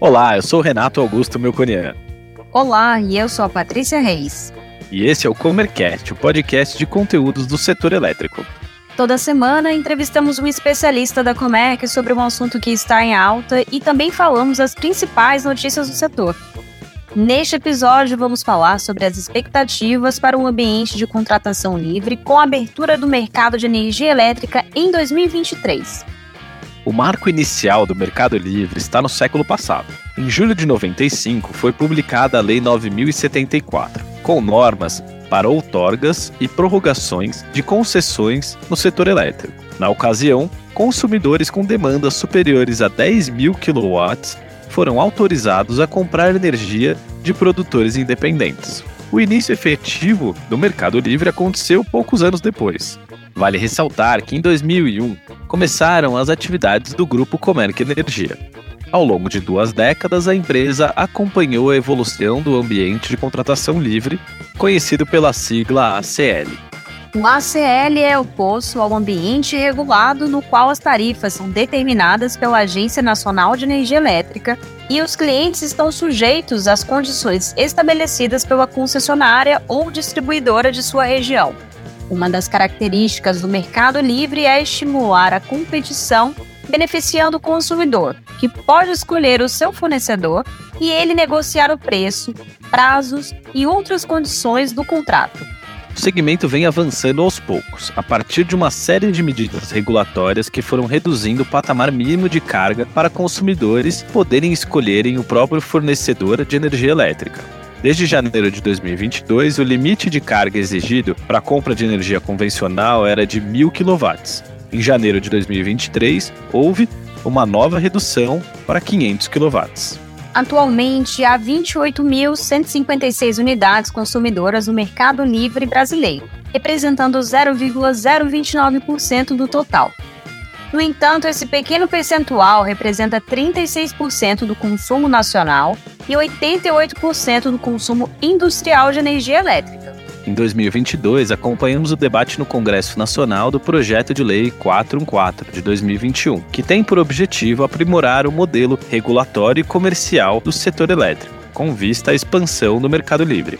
Olá, eu sou o Renato Augusto Melconian. Olá, e eu sou a Patrícia Reis. E esse é o Comercast, o podcast de conteúdos do setor elétrico. Toda semana entrevistamos um especialista da Comerc sobre um assunto que está em alta e também falamos as principais notícias do setor. Neste episódio, vamos falar sobre as expectativas para um ambiente de contratação livre com a abertura do mercado de energia elétrica em 2023. O marco inicial do Mercado Livre está no século passado. Em julho de 95 foi publicada a Lei 9074, com normas para outorgas e prorrogações de concessões no setor elétrico. Na ocasião, consumidores com demandas superiores a 10 mil kW foram autorizados a comprar energia de produtores independentes. O início efetivo do Mercado Livre aconteceu poucos anos depois. Vale ressaltar que em 2001 começaram as atividades do grupo Comerc Energia. Ao longo de duas décadas, a empresa acompanhou a evolução do ambiente de contratação livre, conhecido pela sigla ACL. O ACL é oposto ao ambiente regulado no qual as tarifas são determinadas pela Agência Nacional de Energia Elétrica e os clientes estão sujeitos às condições estabelecidas pela concessionária ou distribuidora de sua região. Uma das características do mercado livre é estimular a competição beneficiando o consumidor, que pode escolher o seu fornecedor e ele negociar o preço, prazos e outras condições do contrato. O segmento vem avançando aos poucos, a partir de uma série de medidas regulatórias que foram reduzindo o patamar mínimo de carga para consumidores poderem escolherem o próprio fornecedor de energia elétrica. Desde janeiro de 2022, o limite de carga exigido para a compra de energia convencional era de 1.000 kW, em janeiro de 2023, houve uma nova redução para 500 kW. Atualmente, há 28.156 unidades consumidoras no mercado livre brasileiro, representando 0,029% do total. No entanto, esse pequeno percentual representa 36% do consumo nacional e 88% do consumo industrial de energia elétrica. Em 2022, acompanhamos o debate no Congresso Nacional do projeto de lei 414 de 2021, que tem por objetivo aprimorar o modelo regulatório e comercial do setor elétrico, com vista à expansão do mercado livre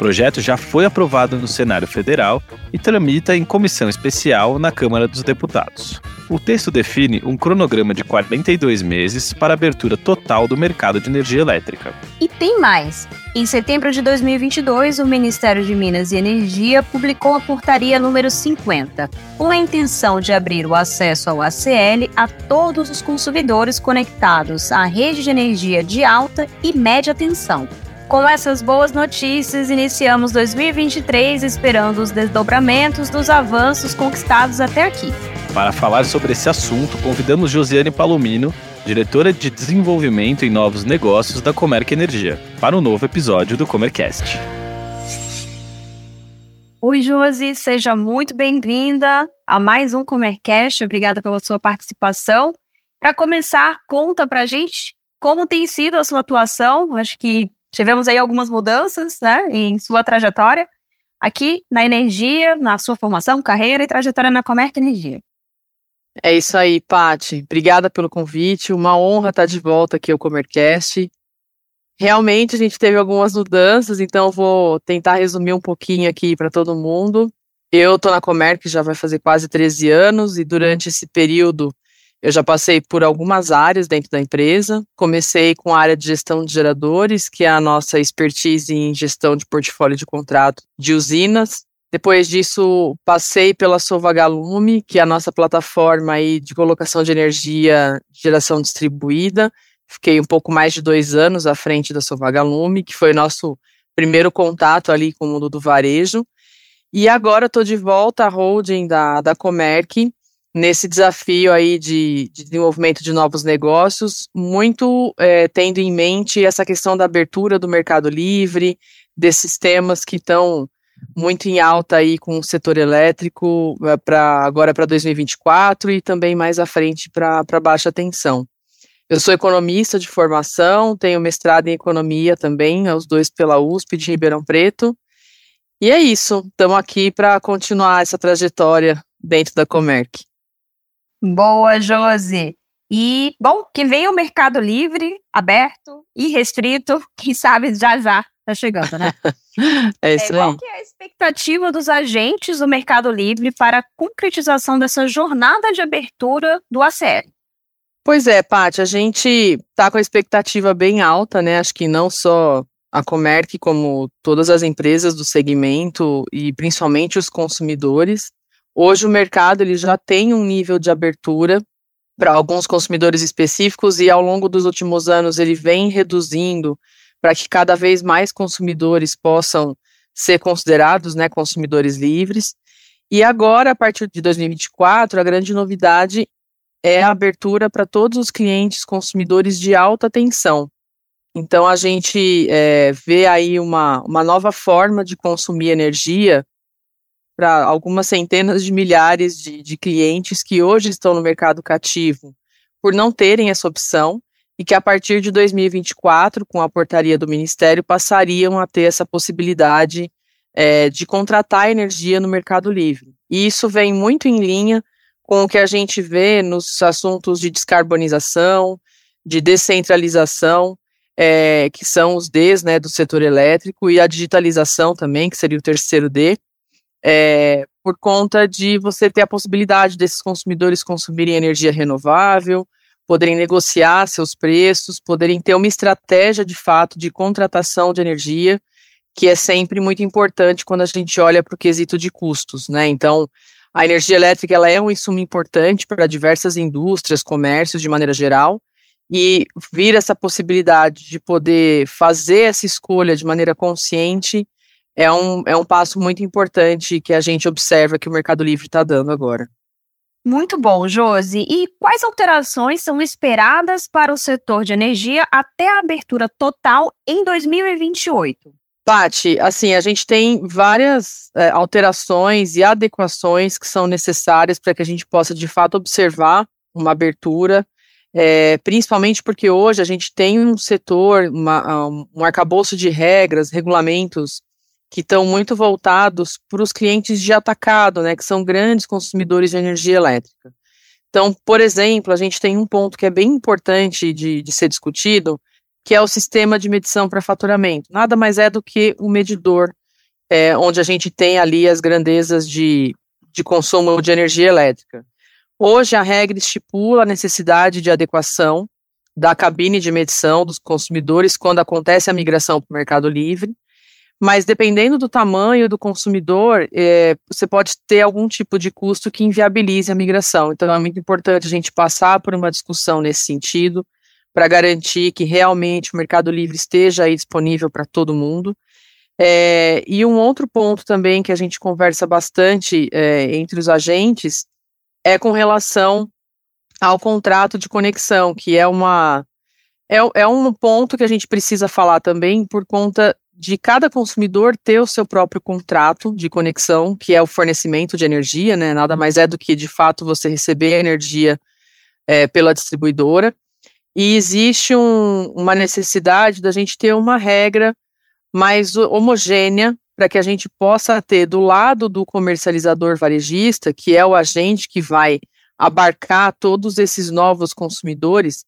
projeto já foi aprovado no Senado Federal e tramita em comissão especial na Câmara dos Deputados. O texto define um cronograma de 42 meses para abertura total do mercado de energia elétrica. E tem mais! Em setembro de 2022, o Ministério de Minas e Energia publicou a portaria número 50, com a intenção de abrir o acesso ao ACL a todos os consumidores conectados à rede de energia de alta e média tensão com essas boas notícias, iniciamos 2023 esperando os desdobramentos dos avanços conquistados até aqui. Para falar sobre esse assunto, convidamos Josiane Palomino, diretora de desenvolvimento em novos negócios da Comerc Energia, para um novo episódio do Comercast. Oi, Josi, seja muito bem-vinda a mais um Comercast. Obrigada pela sua participação. Para começar, conta para a gente como tem sido a sua atuação. Acho que tivemos aí algumas mudanças né, em sua trajetória aqui na energia, na sua formação, carreira e trajetória na Comerc Energia. É isso aí, Pati. Obrigada pelo convite. Uma honra estar de volta aqui ao Comercast. Realmente a gente teve algumas mudanças, então vou tentar resumir um pouquinho aqui para todo mundo. Eu estou na Comerc já vai fazer quase 13 anos e durante esse período eu já passei por algumas áreas dentro da empresa. Comecei com a área de gestão de geradores, que é a nossa expertise em gestão de portfólio de contrato de usinas. Depois disso, passei pela Sovagalume, que é a nossa plataforma aí de colocação de energia de geração distribuída. Fiquei um pouco mais de dois anos à frente da Sovagalume, que foi nosso primeiro contato ali com o mundo do varejo. E agora estou de volta à holding da, da Comerc, nesse desafio aí de, de, desenvolvimento de novos negócios, muito é, tendo em mente essa questão da abertura do mercado livre, desses temas que estão muito em alta aí com o setor elétrico é, para agora para 2024 e também mais à frente para baixa tensão. Eu sou economista de formação, tenho mestrado em economia também, os dois pela USP de Ribeirão Preto. E é isso, estamos aqui para continuar essa trajetória dentro da Comerc. Boa, Josi. E, bom, que venha o Mercado Livre, aberto e restrito, quem sabe já já tá chegando, né? é isso é, aí. Qual é a expectativa dos agentes do Mercado Livre para a concretização dessa jornada de abertura do ACL? Pois é, Paty, a gente está com a expectativa bem alta, né? Acho que não só a Comerc, como todas as empresas do segmento e principalmente os consumidores. Hoje o mercado ele já tem um nível de abertura para alguns consumidores específicos e ao longo dos últimos anos ele vem reduzindo para que cada vez mais consumidores possam ser considerados, né, consumidores livres. E agora, a partir de 2024, a grande novidade é a abertura para todos os clientes consumidores de alta tensão. Então, a gente é, vê aí uma, uma nova forma de consumir energia para algumas centenas de milhares de, de clientes que hoje estão no mercado cativo por não terem essa opção e que a partir de 2024, com a portaria do Ministério, passariam a ter essa possibilidade é, de contratar energia no Mercado Livre. E isso vem muito em linha com o que a gente vê nos assuntos de descarbonização, de descentralização, é, que são os Ds né, do setor elétrico, e a digitalização também, que seria o terceiro D, é, por conta de você ter a possibilidade desses consumidores consumirem energia renovável, poderem negociar seus preços, poderem ter uma estratégia de fato de contratação de energia, que é sempre muito importante quando a gente olha para o quesito de custos, né? Então, a energia elétrica ela é um insumo importante para diversas indústrias, comércios de maneira geral, e vir essa possibilidade de poder fazer essa escolha de maneira consciente é um, é um passo muito importante que a gente observa que o Mercado Livre está dando agora. Muito bom, Josi. E quais alterações são esperadas para o setor de energia até a abertura total em 2028? Pati, assim, a gente tem várias é, alterações e adequações que são necessárias para que a gente possa, de fato, observar uma abertura, é, principalmente porque hoje a gente tem um setor, uma, um arcabouço de regras, regulamentos que estão muito voltados para os clientes de atacado, né, que são grandes consumidores de energia elétrica. Então, por exemplo, a gente tem um ponto que é bem importante de, de ser discutido, que é o sistema de medição para faturamento. Nada mais é do que o um medidor, é, onde a gente tem ali as grandezas de, de consumo de energia elétrica. Hoje, a regra estipula a necessidade de adequação da cabine de medição dos consumidores quando acontece a migração para o Mercado Livre, mas dependendo do tamanho do consumidor, é, você pode ter algum tipo de custo que inviabilize a migração. Então, é muito importante a gente passar por uma discussão nesse sentido, para garantir que realmente o Mercado Livre esteja aí disponível para todo mundo. É, e um outro ponto também que a gente conversa bastante é, entre os agentes é com relação ao contrato de conexão, que é uma é, é um ponto que a gente precisa falar também por conta de cada consumidor ter o seu próprio contrato de conexão, que é o fornecimento de energia, né? Nada mais é do que de fato você receber a energia é, pela distribuidora e existe um, uma necessidade da gente ter uma regra mais homogênea para que a gente possa ter do lado do comercializador varejista, que é o agente que vai abarcar todos esses novos consumidores,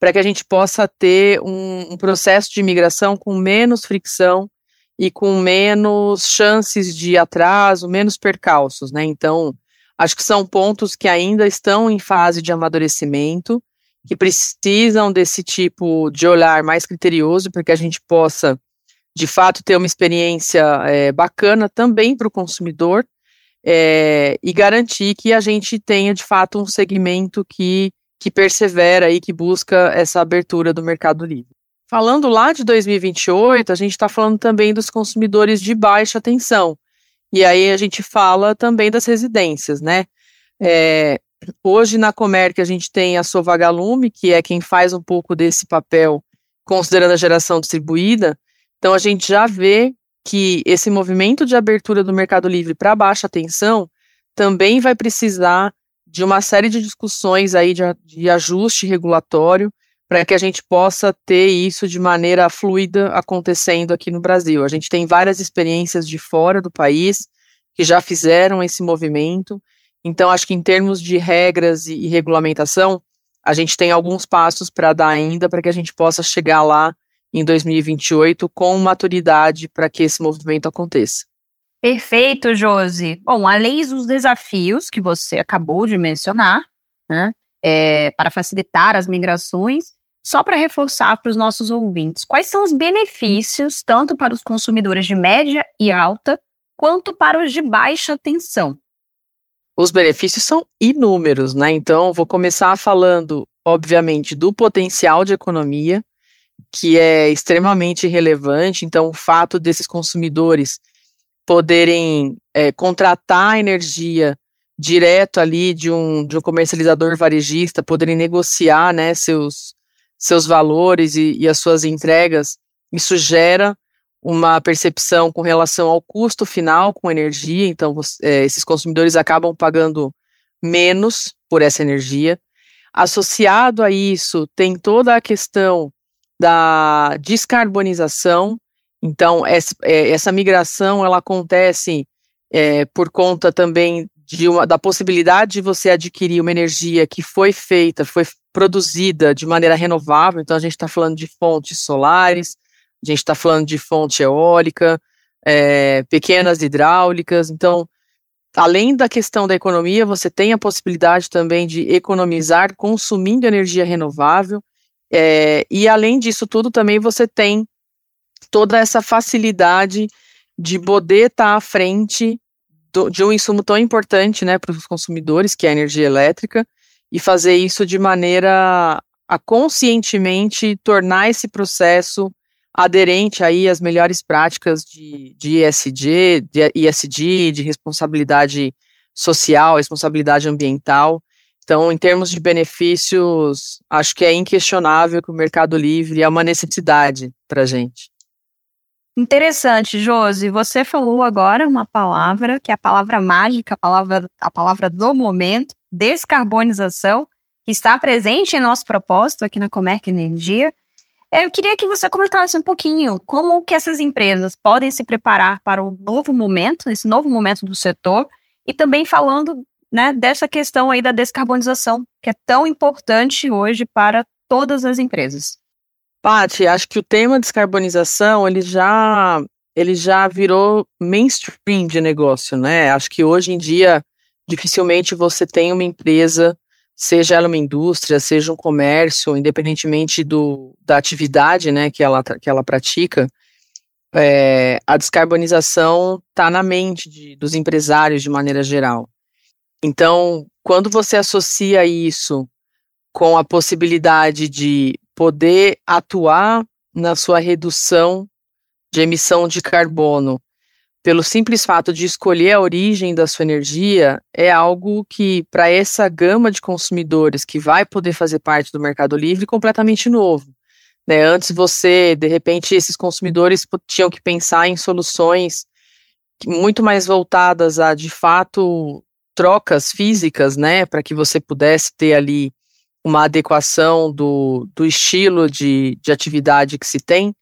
para que a gente possa ter um, um processo de imigração com menos fricção e com menos chances de atraso, menos percalços, né? Então, acho que são pontos que ainda estão em fase de amadurecimento que precisam desse tipo de olhar mais criterioso para que a gente possa, de fato, ter uma experiência é, bacana também para o consumidor é, e garantir que a gente tenha, de fato, um segmento que, que persevera e que busca essa abertura do mercado livre. Falando lá de 2028, a gente está falando também dos consumidores de baixa tensão. E aí a gente fala também das residências, né? É, Hoje na Comerc a gente tem a Sovagalume, que é quem faz um pouco desse papel, considerando a geração distribuída. Então a gente já vê que esse movimento de abertura do Mercado Livre para baixa tensão também vai precisar de uma série de discussões aí de, de ajuste regulatório para que a gente possa ter isso de maneira fluida acontecendo aqui no Brasil. A gente tem várias experiências de fora do país que já fizeram esse movimento. Então, acho que em termos de regras e, e regulamentação, a gente tem alguns passos para dar ainda para que a gente possa chegar lá em 2028 com maturidade para que esse movimento aconteça. Perfeito, Josi. Bom, além dos desafios que você acabou de mencionar, né, é, para facilitar as migrações, só para reforçar para os nossos ouvintes, quais são os benefícios, tanto para os consumidores de média e alta, quanto para os de baixa tensão? Os benefícios são inúmeros, né? Então, vou começar falando, obviamente, do potencial de economia, que é extremamente relevante. Então, o fato desses consumidores poderem é, contratar energia direto ali de um, de um comercializador varejista, poderem negociar né, seus, seus valores e, e as suas entregas, isso gera uma percepção com relação ao custo final com energia, então é, esses consumidores acabam pagando menos por essa energia. Associado a isso, tem toda a questão da descarbonização, então essa, é, essa migração ela acontece é, por conta também uma, da possibilidade de você adquirir uma energia que foi feita, foi produzida de maneira renovável, então a gente está falando de fontes solares, a gente está falando de fonte eólica, é, pequenas hidráulicas, então, além da questão da economia, você tem a possibilidade também de economizar consumindo energia renovável, é, e além disso tudo, também você tem toda essa facilidade de poder estar tá à frente do, de um insumo tão importante né, para os consumidores, que é a energia elétrica, e fazer isso de maneira a conscientemente tornar esse processo aderente aí às melhores práticas de, de ESG, de ESG, de responsabilidade social, responsabilidade ambiental. Então, em termos de benefícios, acho que é inquestionável que o Mercado Livre é uma necessidade para a gente. Interessante, Josi. Você falou agora uma palavra que é a palavra mágica, a palavra, a palavra do momento, descarbonização, que está presente em nosso propósito aqui na Comerc Energia. Eu queria que você comentasse um pouquinho como que essas empresas podem se preparar para o novo momento, esse novo momento do setor, e também falando né, dessa questão aí da descarbonização, que é tão importante hoje para todas as empresas. Paty, acho que o tema descarbonização, ele já, ele já virou mainstream de negócio, né? Acho que hoje em dia, dificilmente você tem uma empresa, seja ela uma indústria, seja um comércio, independentemente do, da atividade, né, que ela, que ela pratica, é, a descarbonização está na mente de, dos empresários de maneira geral. Então, quando você associa isso com a possibilidade de poder atuar na sua redução de emissão de carbono pelo simples fato de escolher a origem da sua energia é algo que, para essa gama de consumidores que vai poder fazer parte do Mercado Livre, completamente novo. Né? Antes você, de repente, esses consumidores tinham que pensar em soluções muito mais voltadas a, de fato, trocas físicas, né, para que você pudesse ter ali uma adequação do, do estilo de, de atividade que se tem,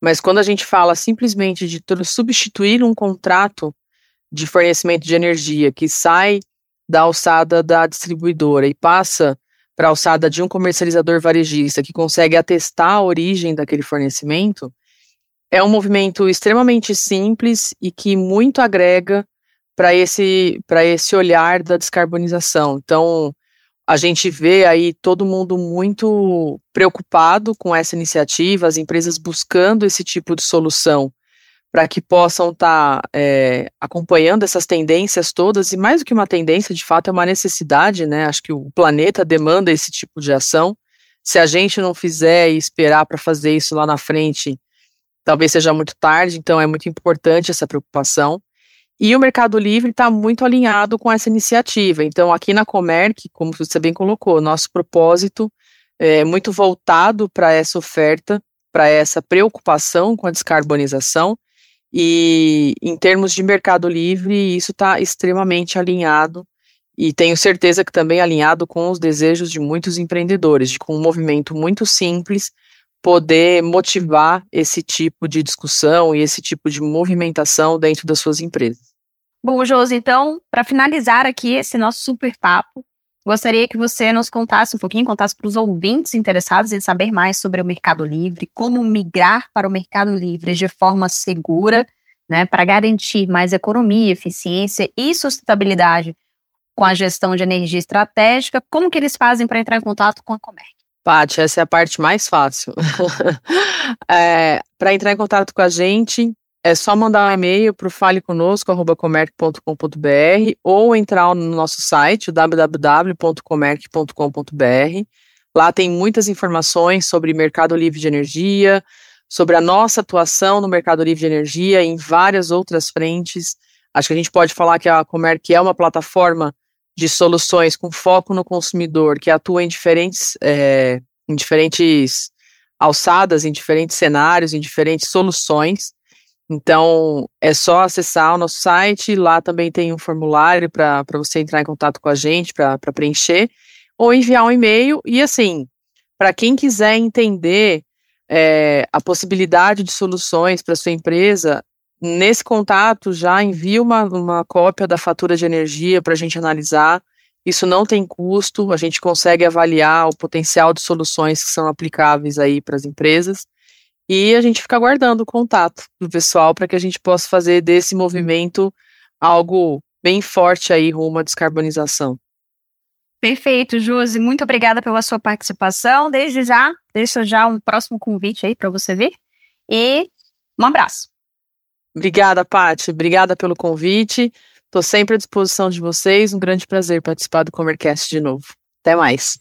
mas quando a gente fala simplesmente de substituir um contrato de fornecimento de energia que sai da alçada da distribuidora e passa para a alçada de um comercializador varejista que consegue atestar a origem daquele fornecimento, é um movimento extremamente simples e que muito agrega para esse, esse olhar da descarbonização. Então, a gente vê aí todo mundo muito preocupado com essa iniciativa, as empresas buscando esse tipo de solução para que possam estar tá, é, acompanhando essas tendências todas, e mais do que uma tendência, de fato é uma necessidade, né? Acho que o planeta demanda esse tipo de ação. Se a gente não fizer e esperar para fazer isso lá na frente, talvez seja muito tarde, então é muito importante essa preocupação. E o Mercado Livre está muito alinhado com essa iniciativa. Então, aqui na Comerc, como você bem colocou, nosso propósito é muito voltado para essa oferta, para essa preocupação com a descarbonização. E em termos de Mercado Livre, isso está extremamente alinhado. e tenho certeza que também alinhado com os desejos de muitos empreendedores, de com um movimento muito simples poder motivar esse tipo de discussão e esse tipo de movimentação dentro das suas empresas. Bom, Josi, então, para finalizar aqui esse nosso super papo, gostaria que você nos contasse um pouquinho, contasse para os ouvintes interessados em saber mais sobre o Mercado Livre, como migrar para o Mercado Livre de forma segura, né, para garantir mais economia, eficiência e sustentabilidade com a gestão de energia estratégica, como que eles fazem para entrar em contato com a Comerc? Paty, essa é a parte mais fácil. é, para entrar em contato com a gente, é só mandar um e-mail para o faleconosco.comerc.com.br ou entrar no nosso site, www.comerc.com.br. Lá tem muitas informações sobre mercado livre de energia, sobre a nossa atuação no mercado livre de energia em várias outras frentes. Acho que a gente pode falar que a Comerc é uma plataforma de soluções com foco no consumidor que atua em diferentes, é, em diferentes alçadas, em diferentes cenários, em diferentes soluções. Então, é só acessar o nosso site, lá também tem um formulário para você entrar em contato com a gente, para preencher, ou enviar um e-mail. E assim, para quem quiser entender é, a possibilidade de soluções para sua empresa, nesse contato já envia uma, uma cópia da fatura de energia para a gente analisar. Isso não tem custo, a gente consegue avaliar o potencial de soluções que são aplicáveis aí para as empresas. E a gente fica aguardando o contato do pessoal para que a gente possa fazer desse movimento algo bem forte aí rumo à descarbonização. Perfeito, Josi. Muito obrigada pela sua participação. Desde já, deixo já um próximo convite aí para você vir. E um abraço. Obrigada, Paty. Obrigada pelo convite. Estou sempre à disposição de vocês. Um grande prazer participar do Comercast de novo. Até mais.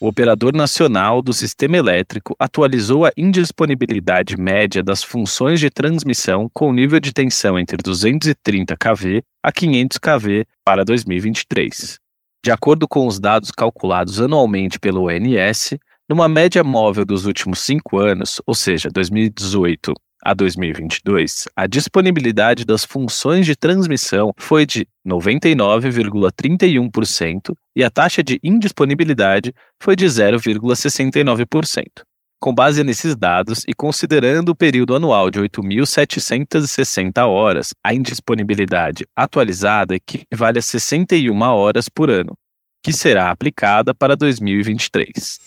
O operador nacional do sistema elétrico atualizou a indisponibilidade média das funções de transmissão com nível de tensão entre 230 kV a 500 kV para 2023. De acordo com os dados calculados anualmente pelo ONS, numa média móvel dos últimos cinco anos, ou seja, 2018 a 2022, a disponibilidade das funções de transmissão foi de 99,31% e a taxa de indisponibilidade foi de 0,69%. Com base nesses dados e considerando o período anual de 8.760 horas, a indisponibilidade atualizada equivale a 61 horas por ano, que será aplicada para 2023.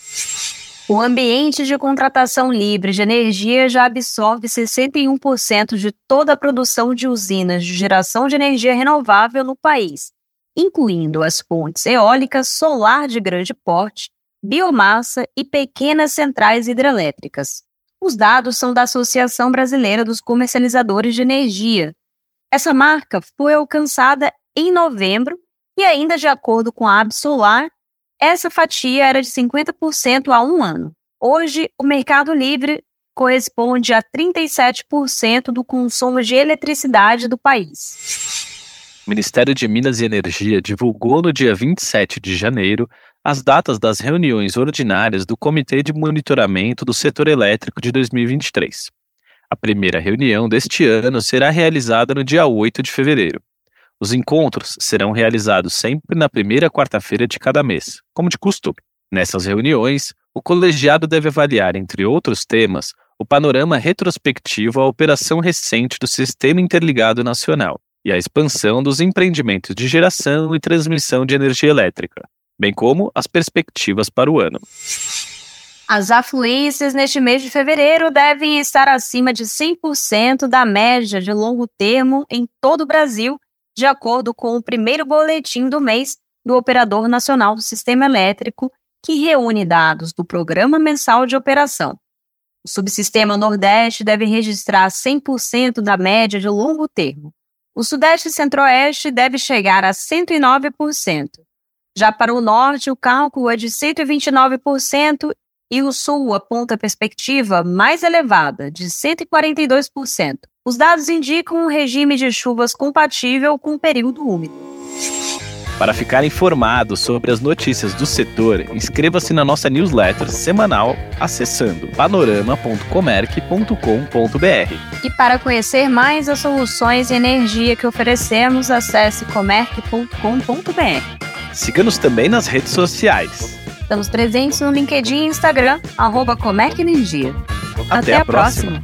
O ambiente de contratação livre de energia já absorve 61% de toda a produção de usinas de geração de energia renovável no país, incluindo as fontes eólicas, solar de grande porte, biomassa e pequenas centrais hidrelétricas. Os dados são da Associação Brasileira dos Comercializadores de Energia. Essa marca foi alcançada em novembro e, ainda de acordo com a Absolar, essa fatia era de 50% há um ano. Hoje, o Mercado Livre corresponde a 37% do consumo de eletricidade do país. O Ministério de Minas e Energia divulgou no dia 27 de janeiro as datas das reuniões ordinárias do Comitê de Monitoramento do Setor Elétrico de 2023. A primeira reunião deste ano será realizada no dia 8 de fevereiro. Os encontros serão realizados sempre na primeira quarta-feira de cada mês, como de costume. Nessas reuniões, o colegiado deve avaliar, entre outros temas, o panorama retrospectivo à operação recente do Sistema Interligado Nacional e a expansão dos empreendimentos de geração e transmissão de energia elétrica, bem como as perspectivas para o ano. As afluências neste mês de fevereiro devem estar acima de 100% da média de longo termo em todo o Brasil de acordo com o primeiro boletim do mês do Operador Nacional do Sistema Elétrico, que reúne dados do Programa Mensal de Operação. O subsistema Nordeste deve registrar 100% da média de longo termo. O Sudeste e Centro-Oeste deve chegar a 109%. Já para o Norte, o cálculo é de 129% e o Sul aponta a perspectiva mais elevada, de 142%. Os dados indicam um regime de chuvas compatível com o período úmido. Para ficar informado sobre as notícias do setor, inscreva-se na nossa newsletter semanal acessando panorama.comerc.com.br. E para conhecer mais as soluções e energia que oferecemos, acesse comerc.com.br. Siga-nos também nas redes sociais. Estamos presentes no LinkedIn e Instagram, arroba Comerc Energia. Até, a próxima.